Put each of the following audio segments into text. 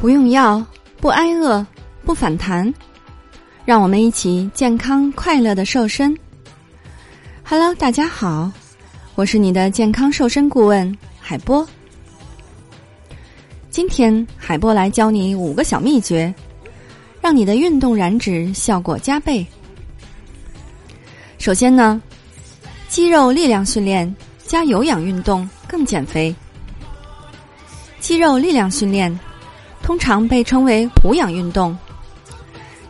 不用药，不挨饿，不反弹，让我们一起健康快乐的瘦身。Hello，大家好，我是你的健康瘦身顾问海波。今天海波来教你五个小秘诀，让你的运动燃脂效果加倍。首先呢，肌肉力量训练加有氧运动更减肥。肌肉力量训练通常被称为无氧运动，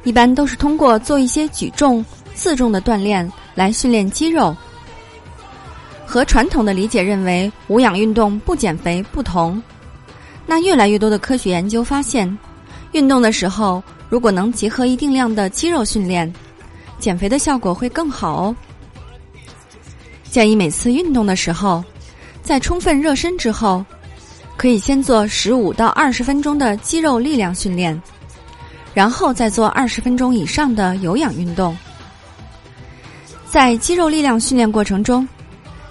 一般都是通过做一些举重、自重的锻炼来训练肌肉。和传统的理解认为无氧运动不减肥不同，那越来越多的科学研究发现，运动的时候如果能结合一定量的肌肉训练，减肥的效果会更好哦。建议每次运动的时候，在充分热身之后。可以先做十五到二十分钟的肌肉力量训练，然后再做二十分钟以上的有氧运动。在肌肉力量训练过程中，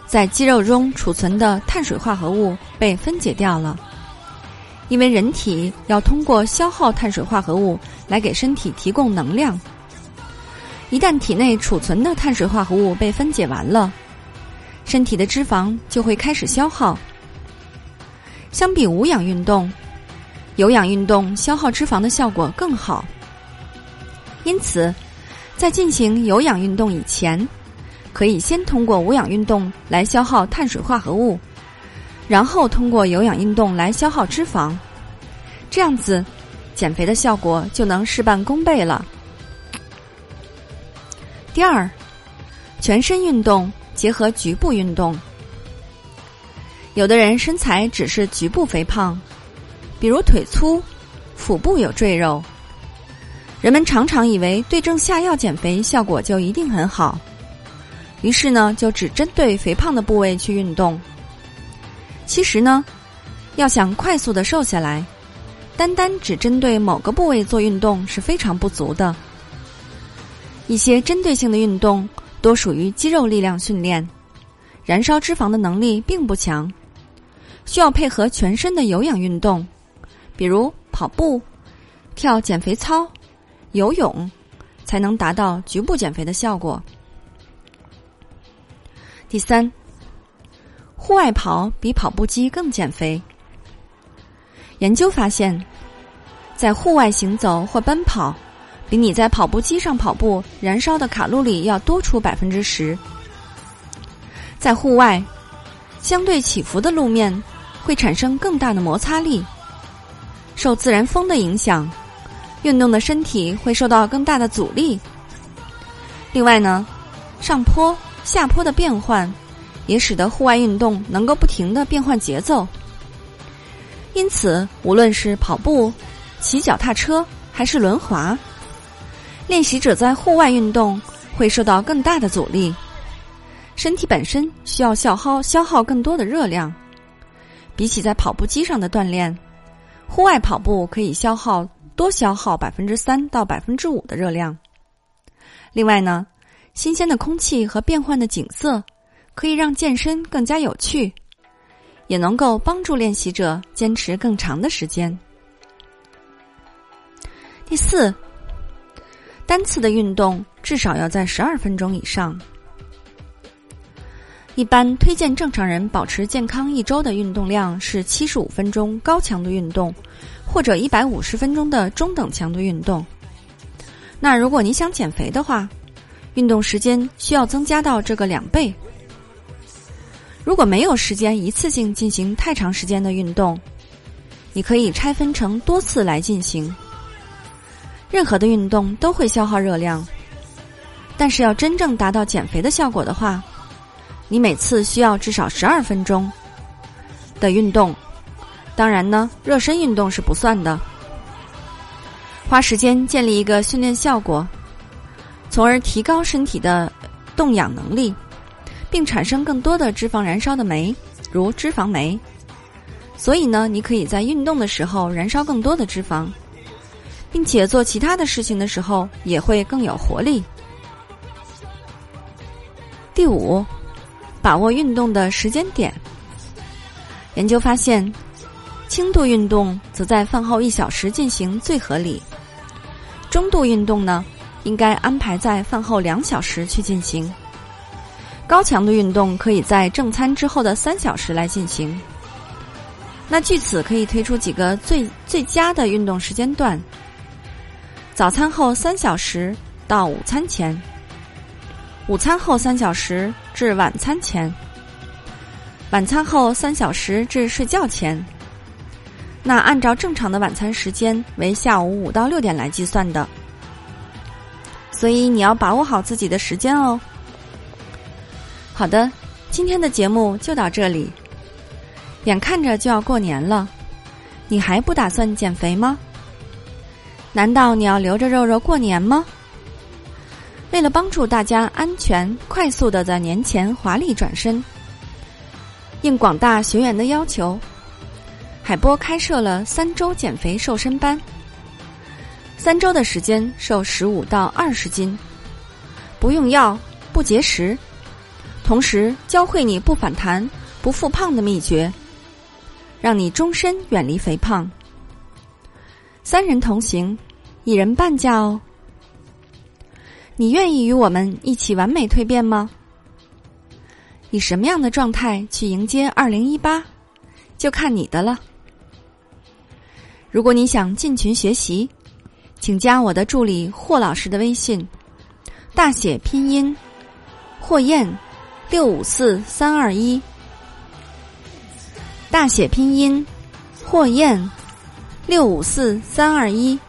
在肌肉中储存的碳水化合物被分解掉了，因为人体要通过消耗碳水化合物来给身体提供能量。一旦体内储存的碳水化合物被分解完了，身体的脂肪就会开始消耗。相比无氧运动，有氧运动消耗脂肪的效果更好。因此，在进行有氧运动以前，可以先通过无氧运动来消耗碳水化合物，然后通过有氧运动来消耗脂肪。这样子，减肥的效果就能事半功倍了。第二，全身运动结合局部运动。有的人身材只是局部肥胖，比如腿粗、腹部有赘肉。人们常常以为对症下药减肥效果就一定很好，于是呢就只针对肥胖的部位去运动。其实呢，要想快速的瘦下来，单单只针对某个部位做运动是非常不足的。一些针对性的运动多属于肌肉力量训练，燃烧脂肪的能力并不强。需要配合全身的有氧运动，比如跑步、跳减肥操、游泳，才能达到局部减肥的效果。第三，户外跑比跑步机更减肥。研究发现，在户外行走或奔跑，比你在跑步机上跑步燃烧的卡路里要多出百分之十。在户外，相对起伏的路面。会产生更大的摩擦力，受自然风的影响，运动的身体会受到更大的阻力。另外呢，上坡、下坡的变换，也使得户外运动能够不停的变换节奏。因此，无论是跑步、骑脚踏车还是轮滑，练习者在户外运动会受到更大的阻力，身体本身需要消耗消耗更多的热量。比起在跑步机上的锻炼，户外跑步可以消耗多消耗百分之三到百分之五的热量。另外呢，新鲜的空气和变换的景色可以让健身更加有趣，也能够帮助练习者坚持更长的时间。第四，单次的运动至少要在十二分钟以上。一般推荐正常人保持健康一周的运动量是七十五分钟高强度运动，或者一百五十分钟的中等强度运动。那如果你想减肥的话，运动时间需要增加到这个两倍。如果没有时间一次性进行太长时间的运动，你可以拆分成多次来进行。任何的运动都会消耗热量，但是要真正达到减肥的效果的话。你每次需要至少十二分钟的运动，当然呢，热身运动是不算的。花时间建立一个训练效果，从而提高身体的动氧能力，并产生更多的脂肪燃烧的酶，如脂肪酶。所以呢，你可以在运动的时候燃烧更多的脂肪，并且做其他的事情的时候也会更有活力。第五。把握运动的时间点。研究发现，轻度运动则在饭后一小时进行最合理。中度运动呢，应该安排在饭后两小时去进行。高强度运动可以在正餐之后的三小时来进行。那据此可以推出几个最最佳的运动时间段：早餐后三小时到午餐前，午餐后三小时至晚餐前，晚餐后三小时至睡觉前。那按照正常的晚餐时间为下午五到六点来计算的，所以你要把握好自己的时间哦。好的，今天的节目就到这里。眼看着就要过年了，你还不打算减肥吗？难道你要留着肉肉过年吗？为了帮助大家安全、快速的在年前华丽转身，应广大学员的要求。海波开设了三周减肥瘦身班，三周的时间瘦十五到二十斤，不用药不节食，同时教会你不反弹不复胖的秘诀，让你终身远离肥胖。三人同行，一人半价哦。你愿意与我们一起完美蜕变吗？以什么样的状态去迎接二零一八，就看你的了。如果你想进群学习，请加我的助理霍老师的微信，大写拼音霍燕六五四三二一，大写拼音霍燕六五四三二一。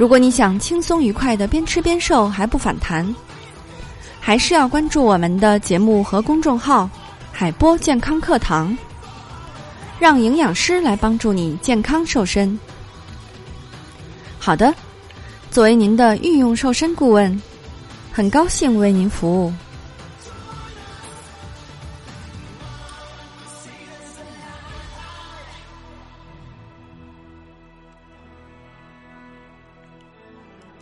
如果你想轻松愉快的边吃边瘦还不反弹，还是要关注我们的节目和公众号“海波健康课堂”。让营养师来帮助你健康瘦身。好的，作为您的御用瘦身顾问，很高兴为您服务。